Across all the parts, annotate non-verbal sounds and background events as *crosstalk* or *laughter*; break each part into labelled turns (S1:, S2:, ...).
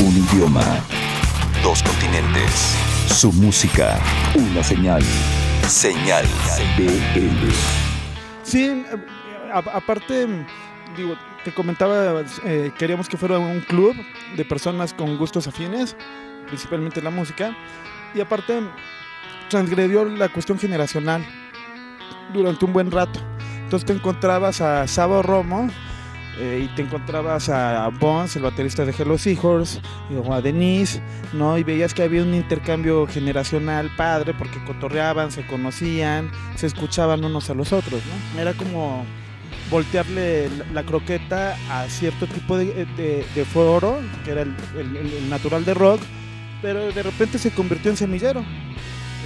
S1: Un idioma.
S2: Dos continentes.
S1: Su música. Una señal.
S2: Señal
S1: BL.
S3: Sí, eh, a- aparte, digo, te comentaba, eh, queríamos que fuera un club de personas con gustos afines, principalmente la música, y aparte transgredió la cuestión generacional durante un buen rato. Entonces te encontrabas a Sabo Romo eh, y te encontrabas a Bones, el baterista de Hello Seahorse, o a Denise, ¿no? Y veías que había un intercambio generacional padre porque cotorreaban, se conocían, se escuchaban unos a los otros, ¿no? Era como voltearle la, croqueta a cierto tipo de, de- de foro, que era el natural de rock, pero de repente se convirtió en semillero.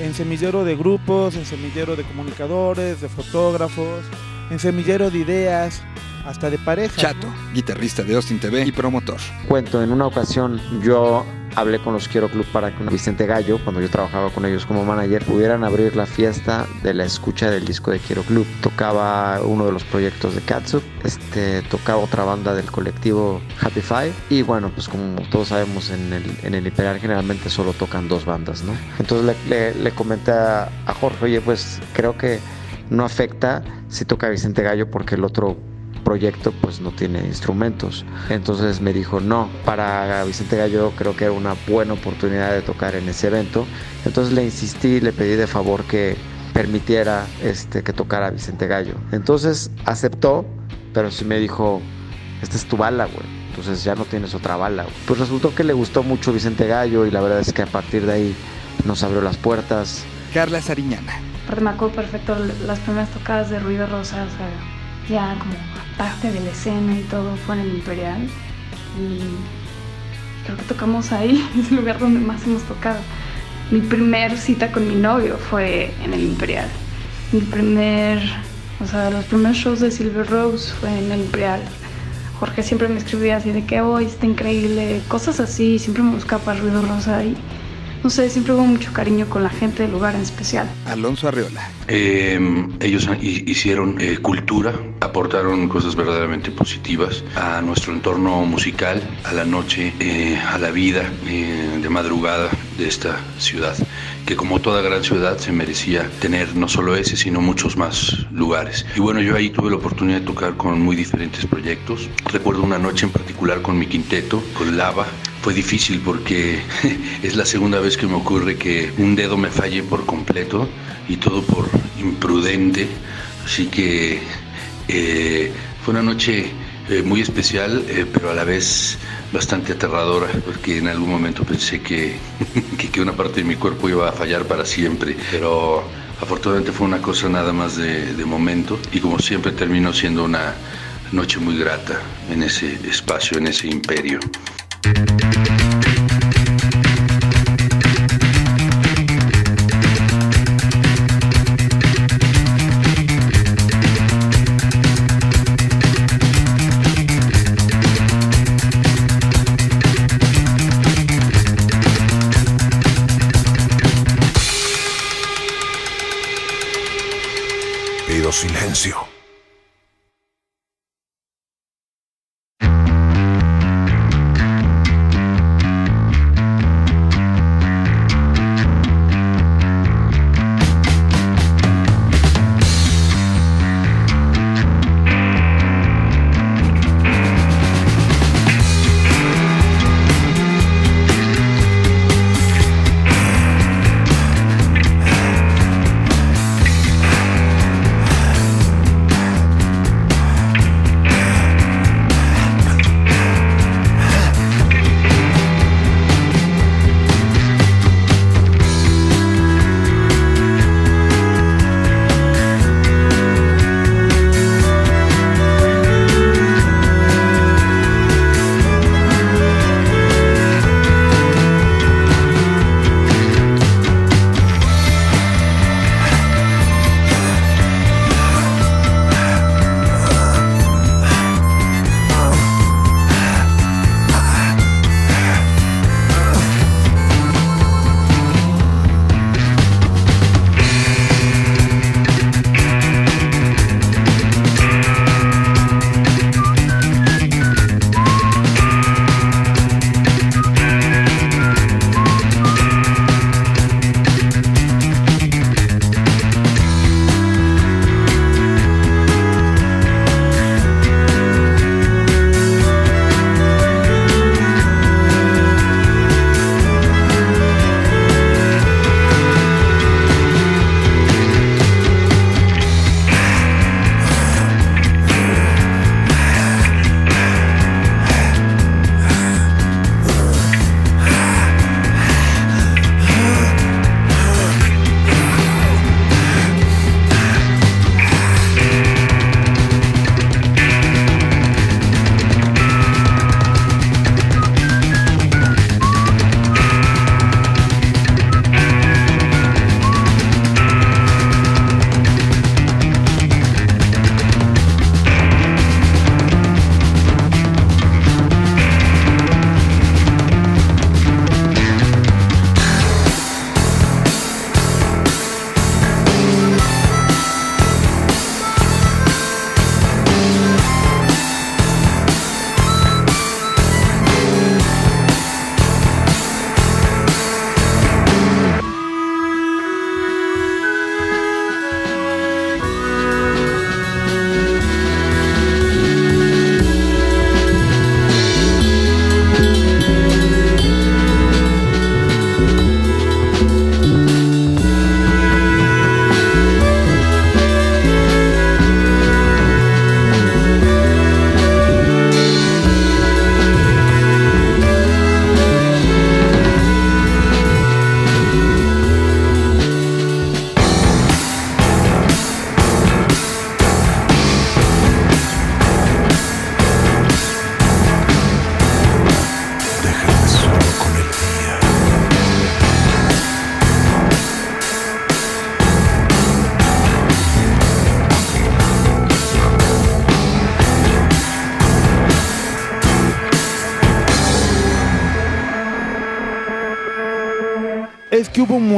S3: En semillero de grupos, en semillero de comunicadores, de fotógrafos, en semillero de ideas, hasta de parejas.
S4: Chato,
S3: ¿no?
S4: guitarrista de Austin TV y promotor.
S5: Cuento, en una ocasión yo hablé con los Quiero Club para que Vicente Gallo, cuando yo trabajaba con ellos como manager, pudieran abrir la fiesta de la escucha del disco de Quiero Club. Tocaba uno de los proyectos de Katsup, este, tocaba otra banda del colectivo Happy Five y bueno, pues como todos sabemos en el, en el Imperial generalmente solo tocan dos bandas, ¿no? Entonces le, le- le comenté a, a Jorge, oye, pues creo que no afecta si toca Vicente Gallo porque el otro proyecto pues no tiene instrumentos. Entonces me dijo, no, para Vicente Gallo creo que era una buena oportunidad de tocar en ese evento. Entonces le insistí, le pedí de favor que permitiera este, que tocara Vicente Gallo. Entonces aceptó, pero sí me dijo, esta es tu bala, güey. Entonces ya no tienes otra bala. güey". Pues resultó que le gustó mucho Vicente Gallo y la verdad es que a partir de ahí nos abrió las puertas.
S4: Carla Sariñana.
S6: Me acuerdo perfecto las primeras tocadas de Ruido Rosa, o sea, ya como parte de la escena y todo fue en el Imperial. Y creo que tocamos ahí, *laughs* es el lugar donde más hemos tocado. Mi primer cita con mi novio fue en el Imperial. Mi primer, o sea, los primeros shows de Silver Rose fue en el Imperial. Jorge siempre me escribía así de que hoy está increíble, cosas así, siempre me buscaba para Ruido Rosa y no sé, siempre hubo mucho cariño con la gente del lugar en especial.
S4: Alonso Arreola.
S7: Eh, ellos hi- hicieron eh, cultura, aportaron cosas verdaderamente positivas a nuestro entorno musical, a la noche, eh, a la vida eh, de madrugada de esta ciudad, que como toda gran ciudad se merecía tener no solo ese, sino muchos más lugares. Y bueno, yo ahí tuve la oportunidad de tocar con muy diferentes proyectos. Recuerdo una noche en particular con mi quinteto, con Lava, fue difícil porque *laughs* es la segunda vez que me ocurre que un dedo me falle por completo y todo por imprudente. Así que eh, fue una noche eh, muy especial, eh, pero a la vez bastante aterradora, porque en algún momento pensé que, *laughs* que, una parte de mi cuerpo iba a fallar para siempre. Pero afortunadamente fue una cosa nada más de, de momento y como siempre terminó siendo una noche muy grata en ese espacio, en ese imperio.
S2: Pido silencio.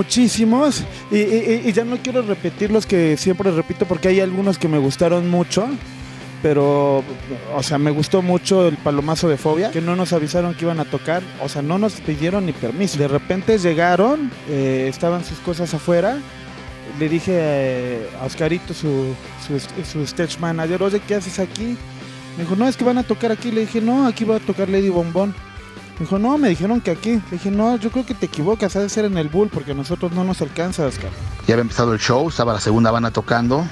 S3: Muchísimos y, ya no quiero repetir los que siempre repito porque hay algunos que me gustaron mucho. Pero, o sea, me gustó mucho el palomazo de Fobia, que no nos avisaron que iban a tocar, o sea, no nos pidieron ni permiso. De repente llegaron, eh, estaban sus cosas afuera. Le dije eh, a Oscarito, su, su, su stage manager, oye, ¿qué haces aquí? Me dijo, no, es que van a tocar aquí. Le dije, no, aquí va a tocar Lady Bombón. Me dijo, no, me dijeron que aquí. Le dije, no, yo creo que te equivocas, ha de ser en el Bull, porque a nosotros no nos alcanza, Oscar.
S8: Ya había empezado el show, estaba la segunda banda tocando.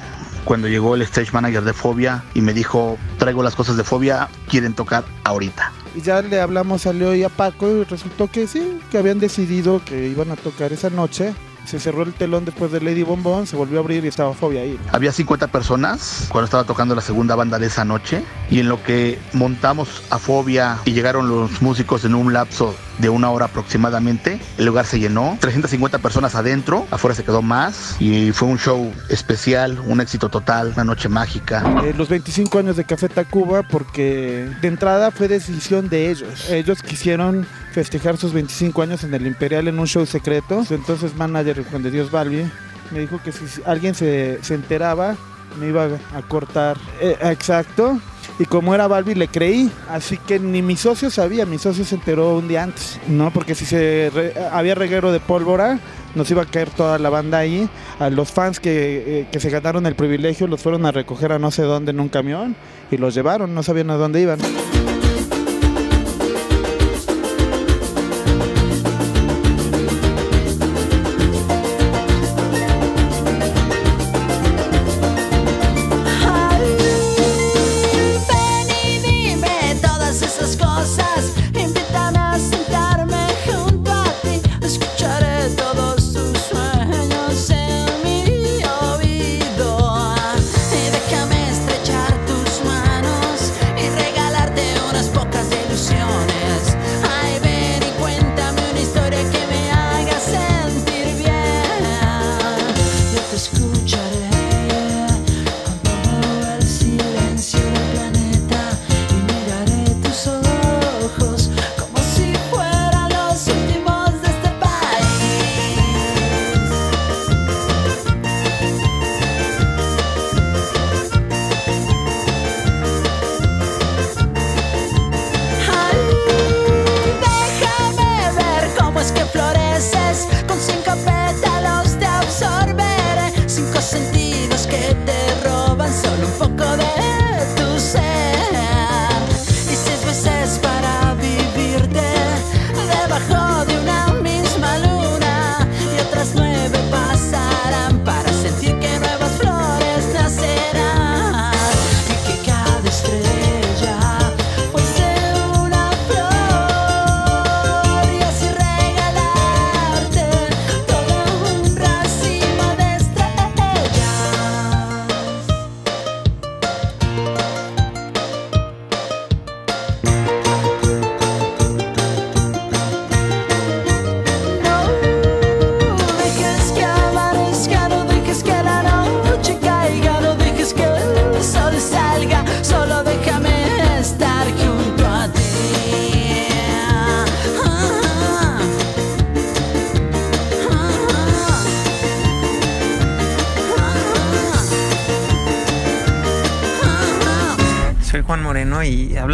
S8: Cuando llegó el stage manager de Fobia y me dijo, traigo las cosas de Fobia, quieren tocar ahorita.
S3: Y ya le hablamos a Leo y a Paco y resultó que sí, que habían decidido que iban a tocar esa noche. Se cerró el telón después de Lady Bombón, se volvió a abrir y estaba Fobia ahí.
S8: Había 50 personas cuando estaba tocando la segunda banda de esa noche y en lo que montamos a Fobia y llegaron los músicos en un lapso de una hora aproximadamente, el lugar se llenó, 350 personas adentro, afuera se quedó más y fue un show especial, un éxito total, una noche mágica.
S3: Eh, los 25 años de Café Tacuba porque de entrada fue decisión de ellos. Ellos quisieron festejar sus 25 años en el Imperial en un show secreto. Entonces manager Juan de Dios Balbi me dijo que si alguien se, se enteraba me iba a cortar. Eh, exacto. Y como era Balbi le creí, así que ni mi socio sabía, mi socio se enteró un día antes, ¿no? Porque si se había reguero de pólvora, nos iba a caer toda la banda ahí. A los fans que, eh, que se ganaron el privilegio los fueron a recoger a no sé dónde en un camión y los llevaron, no sabían a dónde iban.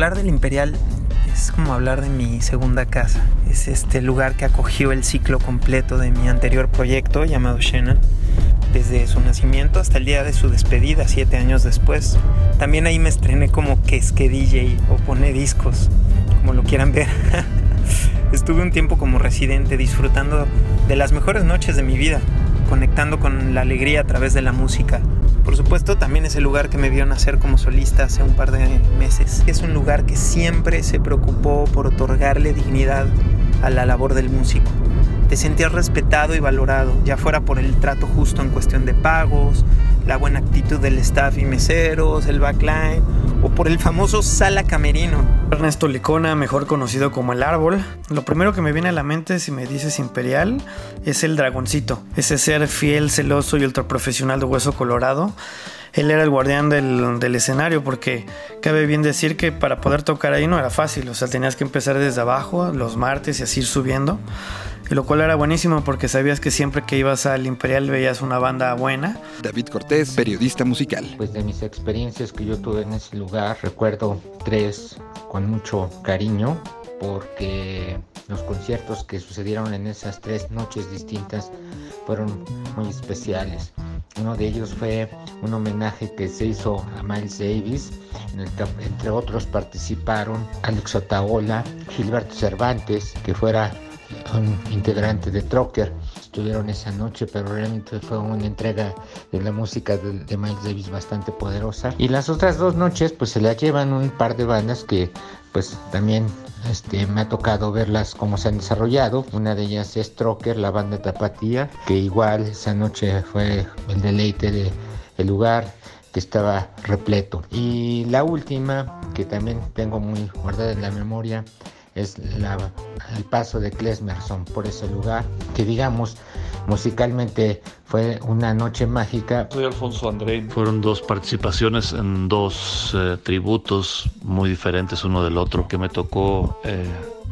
S9: Hablar del Imperial es como hablar de mi segunda casa. Es este lugar que acogió el ciclo completo de mi anterior proyecto llamado Shannon, desde su nacimiento hasta el día de su despedida, siete años después. También ahí me estrené como que es que DJ o pone discos, como lo quieran ver. *laughs* Estuve un tiempo como residente disfrutando de las mejores noches de mi vida, conectando con la alegría a través de la música. Por supuesto, también es el lugar que me vio nacer como solista hace un par de meses. Es un lugar que siempre se preocupó por otorgarle dignidad a la labor del músico. Te sentías respetado y valorado, ya fuera por el trato justo en cuestión de pagos, la buena actitud del staff y meseros, el backline o por el famoso sala camerino.
S10: Ernesto Licona, mejor conocido como el árbol. Lo primero que me viene a la mente si me dices imperial es el dragoncito, ese ser fiel, celoso y ultraprofesional de hueso colorado. Él era el guardián del, del escenario porque cabe bien decir que para poder tocar ahí no era fácil, o sea, tenías que empezar desde abajo los martes y así subiendo. Y lo cual era buenísimo porque sabías que siempre que ibas al Imperial veías una banda buena.
S4: David Cortés, periodista musical.
S11: Pues de mis experiencias que yo tuve en ese lugar, recuerdo tres con mucho cariño porque los conciertos que sucedieron en esas tres noches distintas fueron muy especiales. Uno de ellos fue un homenaje que se hizo a Miles Davis, en el que entre otros participaron Alex Otaola, Gilberto Cervantes, que fuera un integrante de Trocker. Estuvieron esa noche, pero realmente fue una entrega de la música de, de, Miles Davis bastante poderosa. Y las otras dos noches, pues se la llevan un par de bandas que, pues también este, me ha tocado verlas cómo se han desarrollado. Una de ellas es Trocker, la banda Tapatía, que igual esa noche fue el deleite de el lugar que estaba repleto. Y la última, que también tengo muy guardada en la memoria, es la, el paso de Klesmerson por ese lugar, que digamos musicalmente fue una noche mágica.
S12: Soy Alfonso André. Fueron dos participaciones en dos eh, tributos muy diferentes uno del otro que me tocó eh,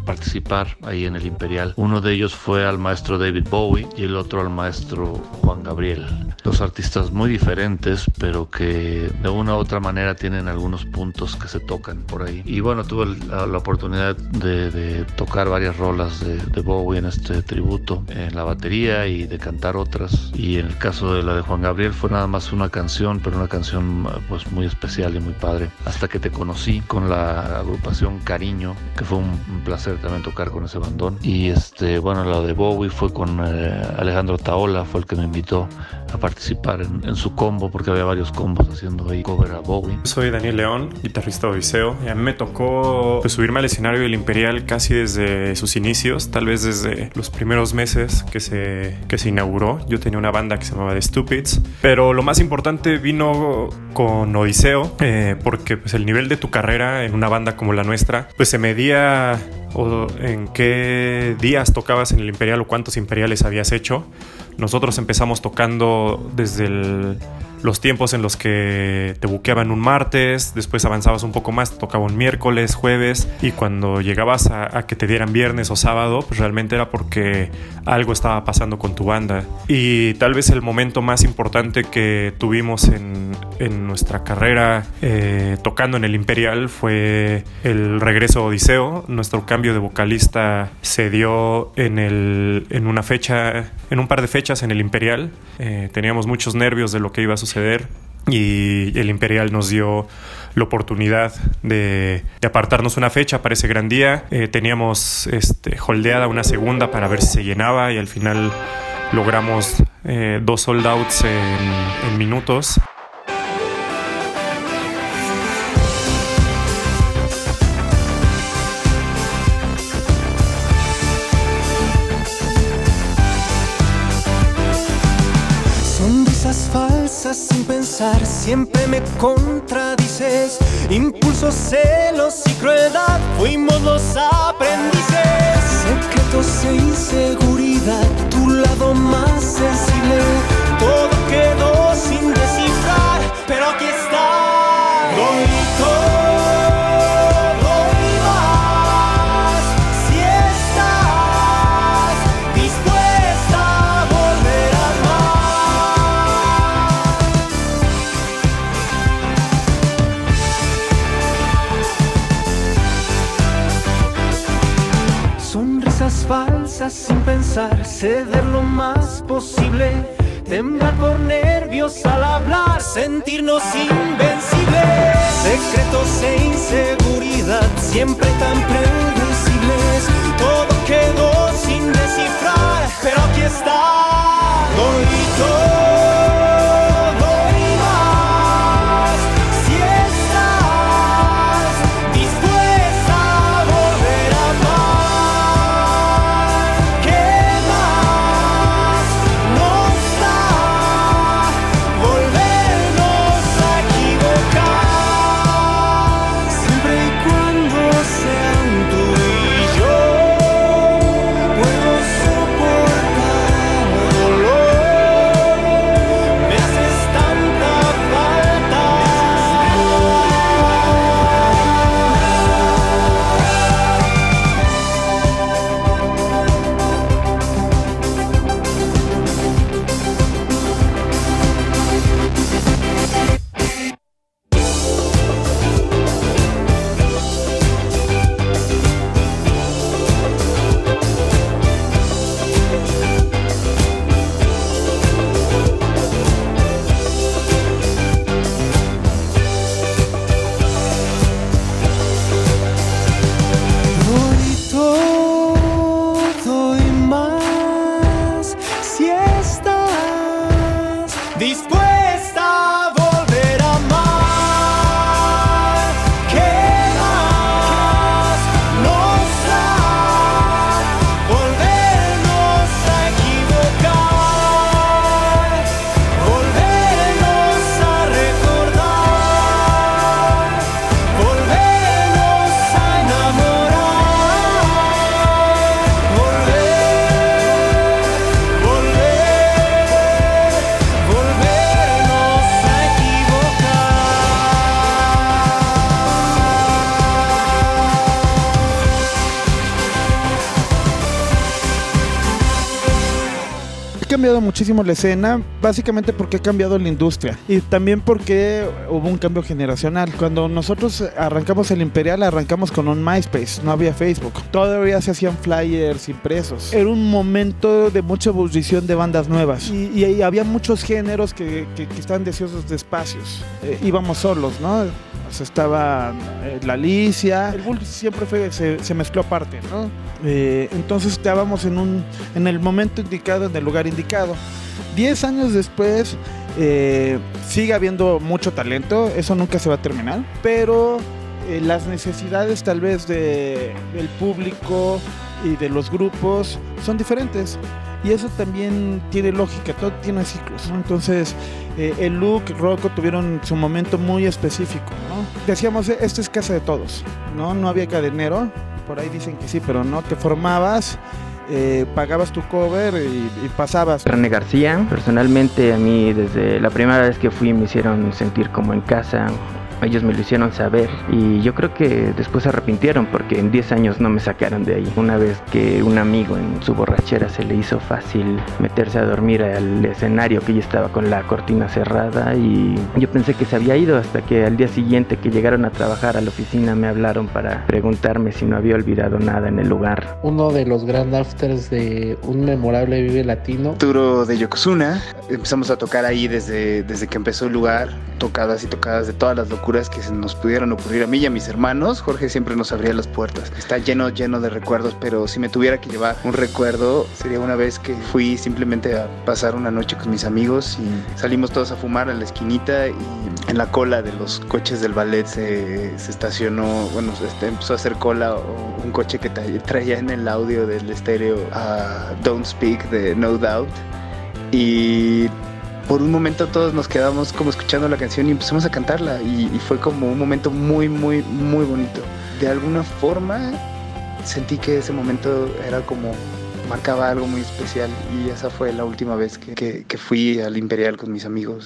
S12: participar ahí en el Imperial. Uno de ellos fue al maestro David Bowie y el otro al maestro Juan Gabriel. Dos artistas muy diferentes, pero que de una u otra manera tienen algunos puntos que se tocan por ahí. Y bueno, tuve la, la oportunidad de, de, tocar varias rolas de, de, Bowie en este tributo, en la batería y de cantar otras. Y en el caso de la de Juan Gabriel fue nada más una canción, pero una canción pues muy especial y muy padre. Hasta que te conocí con la agrupación Cariño, que fue un, placer también tocar con ese bandón. Y este, bueno, la de Bowie fue con eh, Alejandro Taola, fue el que me invitó a participar en, su combo, porque había varios combos haciendo ahí cover a Bowie.
S13: Soy Daniel León, guitarrista de Odiseo, y a mí me tocó pues, subirme al escenario del Imperial casi desde sus inicios, tal vez desde los primeros meses que se, que se inauguró. Yo tenía una banda que se llamaba The Stupids, pero lo más importante vino con Odiseo, eh, porque pues, el nivel de tu carrera en una banda como la nuestra, pues se medía o en qué días tocabas en el Imperial o cuántos imperiales habías hecho. Nosotros empezamos tocando desde el, los tiempos en los que te buqueaban un martes, después avanzabas un poco más, te tocaba un miércoles, jueves, y cuando llegabas a, que te dieran viernes o sábado, pues realmente era porque algo estaba pasando con tu banda. Y tal vez el momento más importante que tuvimos en, nuestra carrera eh, tocando en el Imperial fue el regreso a Odiseo. Nuestro cambio de vocalista se dio en una fecha, en un par de fechas en el Imperial. Eh, teníamos muchos nervios de lo que iba a suceder y el Imperial nos dio la oportunidad de, apartarnos una fecha para ese gran día. Eh, teníamos este, holdeada una segunda para ver si se llenaba y al final logramos eh, dos sold outs en minutos.
S14: Siempre me contradices. Impulsos, celos y crueldad, fuimos los aprendices. Secretos e inseguridad, tu lado más sensible. Todo quedó sin descifrar, pero aquí sin pensar, ceder lo más posible, temblar por nervios al hablar, sentirnos invencibles, secretos e inseguridad, siempre tan predecibles, todo quedó sin descifrar, pero aquí está, bonito.
S3: Muchísimo la escena, básicamente porque ha cambiado la industria y también porque hubo un cambio generacional. Cuando nosotros arrancamos el Imperial, arrancamos con un MySpace, no había Facebook. Todavía se hacían flyers impresos. Era un momento de mucha ebullición de bandas nuevas y, y había muchos géneros que, que, que estaban deseosos de espacios. Eh, íbamos solos, ¿no? O sea, estaba eh, la Alicia, el Bull siempre fue, se, se mezcló aparte, ¿no? Eh, entonces estábamos en, un, en el momento indicado, en el lugar indicado. Diez años después eh, sigue habiendo mucho talento, eso nunca se va a terminar, pero las necesidades tal vez de, del público y de los grupos son diferentes. Y eso también tiene lógica, todo tiene ciclos, ¿no? Entonces, eh, el look, Rocco tuvieron su momento muy específico, ¿no? Decíamos, esta es casa de todos, ¿no? No había cadenero, por ahí dicen que sí, pero no, te formabas, eh, pagabas tu cover y, y, pasabas.
S15: René García, personalmente a mí desde la primera vez que fui me hicieron sentir como en casa. Ellos me lo hicieron saber y yo creo que después se arrepintieron porque en 10 años no me sacaron de ahí. Una vez que un amigo en su borrachera se le hizo fácil meterse a dormir al escenario que ya estaba con la cortina cerrada y yo pensé que se había ido hasta que al día siguiente que llegaron a trabajar a la oficina me hablaron para preguntarme si no había olvidado nada en el lugar.
S16: Uno de los grand afters de un memorable Vive Latino.
S17: Arturo de Yokozuna. Empezamos a tocar ahí desde, desde que empezó el lugar, tocadas y tocadas de todas las locuras que se nos pudieran ocurrir a mí y a mis hermanos. Jorge siempre nos abría las puertas. Está lleno, lleno de recuerdos, pero si me tuviera que llevar un recuerdo, sería una vez que fui simplemente a pasar una noche con mis amigos y salimos todos a fumar a la esquinita y en la cola de los coches del ballet se, se estacionó, bueno, este, empezó a hacer cola un coche que traía en el audio del estéreo uh, Don't Speak de No Doubt. Y por un momento todos nos quedamos como escuchando la canción y empezamos a cantarla y, fue como un momento muy, muy, muy bonito. De alguna forma sentí que ese momento era como marcaba algo muy especial y esa fue la última vez que, que fui al Imperial con mis amigos.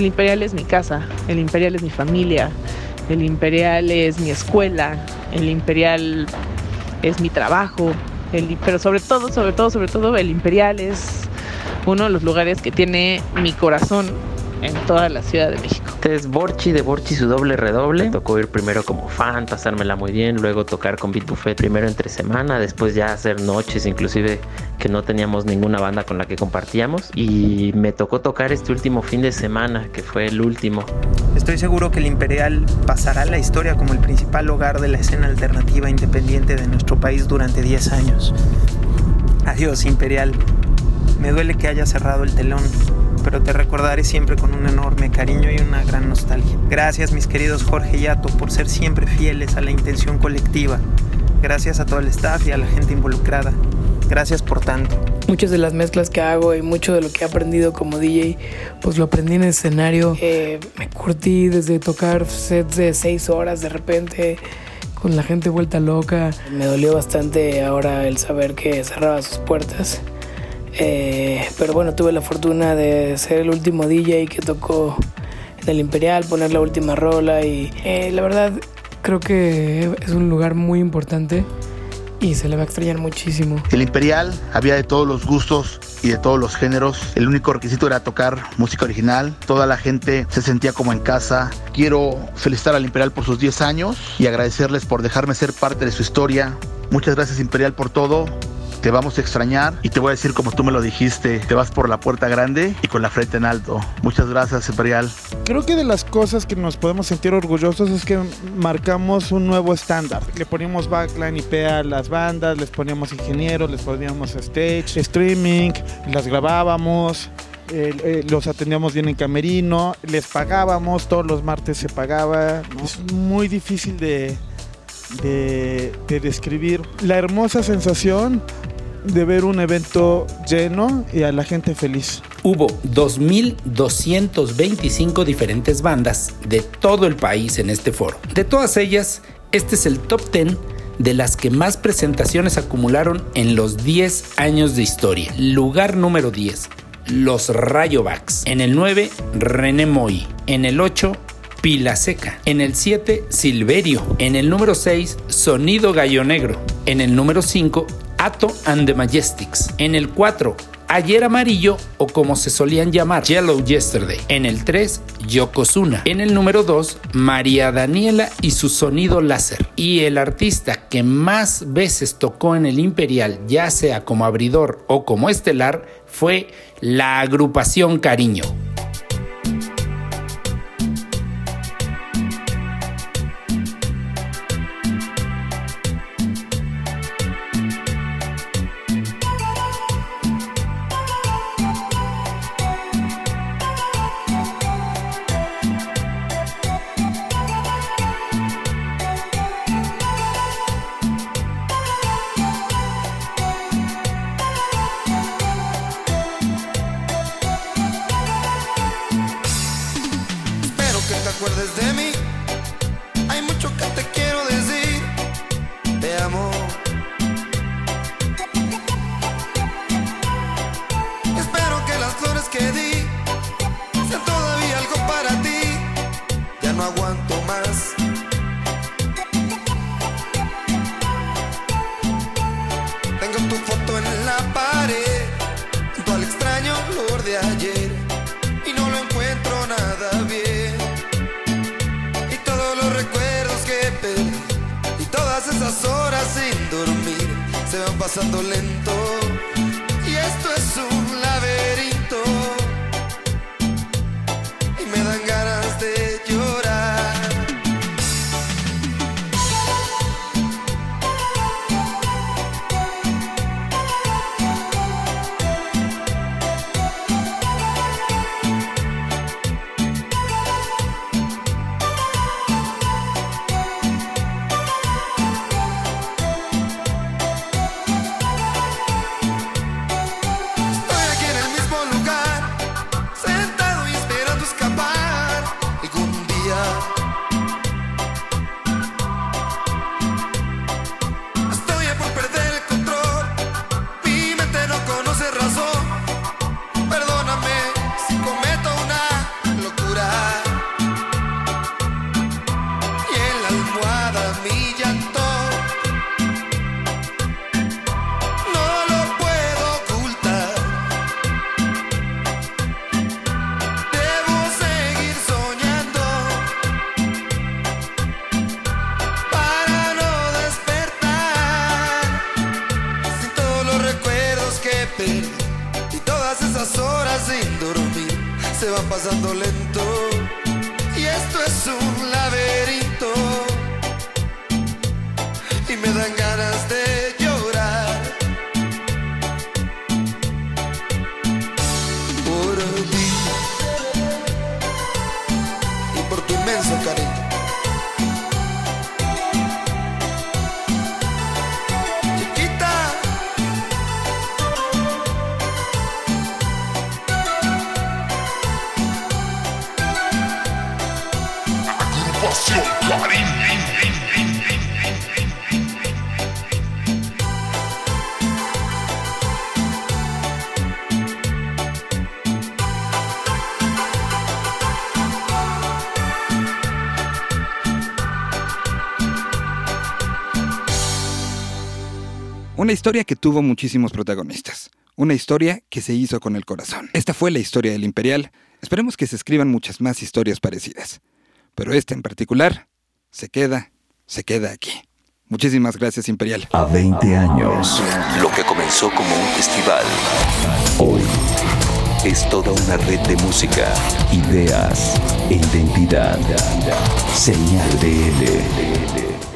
S18: El Imperial es mi casa, el Imperial es mi familia, El Imperial es mi escuela, el Imperial es mi trabajo, el, pero sobre todo, sobre todo, sobre todo, el Imperial es uno de los lugares que tiene mi corazón en toda la Ciudad de México.
S15: Este es Borchi de Borchi su doble redoble. Tocó ir primero como fan, pasármela muy bien, luego tocar con Beat Buffet primero entre semana, después ya hacer noches, inclusive que no teníamos ninguna banda con la que compartíamos. Y me tocó tocar este último fin de semana, que fue el último.
S9: Estoy seguro que el Imperial pasará a la historia como el principal hogar de la escena alternativa independiente de nuestro país durante 10 años. Adiós, Imperial. Me duele que haya cerrado el telón, pero te recordaré siempre con un enorme cariño y una gran nostalgia. Gracias, mis queridos Jorge y Ato, por ser siempre fieles a la intención colectiva. Gracias a todo el staff y a la gente involucrada. Gracias por tanto.
S19: Muchas de las mezclas que hago y mucho de lo que he aprendido como DJ, pues lo aprendí en el escenario. Eh, me curtí desde tocar sets de seis horas de repente con la gente vuelta loca. Me dolió bastante ahora el saber que cerraba sus puertas. Eh, pero bueno, tuve la fortuna de ser el último DJ que tocó en el Imperial, poner la última rola y eh, la verdad creo que es un lugar muy importante y se le va a extrañar muchísimo.
S8: El Imperial había de todos los gustos y de todos los géneros. El único requisito era tocar música original. Toda la gente se sentía como en casa. Quiero felicitar al Imperial por sus 10 años y agradecerles por dejarme ser parte de su historia. Muchas gracias Imperial por todo te vamos a extrañar y te voy a decir como tú me lo dijiste, te vas por la puerta grande y con la frente en alto. Muchas gracias, Imperial.
S3: Creo que de las cosas que nos podemos sentir orgullosos es que marcamos un nuevo estándar. Le poníamos backline IP a las bandas, les poníamos ingenieros, les poníamos stage, streaming, las grabábamos. Los atendíamos bien en camerino, les pagábamos, todos los martes se pagaba. ¿no? Es muy difícil de, de, de describir la hermosa sensación de ver un evento lleno y a la gente feliz.
S20: Hubo 2.225 diferentes bandas de todo el país en este foro. De todas ellas, este es el top 10 de las que más presentaciones acumularon en los 10 años de historia. Lugar número 10, los Rayobacks. En el 9, René Moy. En el 8, Pila Seca. En el 7, Silverio. En el número 6, Sonido Gallo Negro. En el número 5, Ato and the Majestics. En el 4, Ayer Amarillo o como se solían llamar Yellow Yesterday. En el 3, Yokozuna. En el número 2, María Daniela y su sonido láser. Y el artista que más veces tocó en el Imperial, ya sea como abridor o como estelar, fue la agrupación Cariño.
S21: Pasando lento. Y esto es
S4: Una historia que tuvo muchísimos protagonistas. Una historia que se hizo con el corazón. Esta fue la historia del Imperial. Esperemos que se escriban muchas más historias parecidas. Pero esta en particular se queda, se queda aquí. Muchísimas gracias, Imperial.
S2: A 20 años, lo que comenzó como un festival, hoy es toda una red de música, ideas e identidad. Señal de L.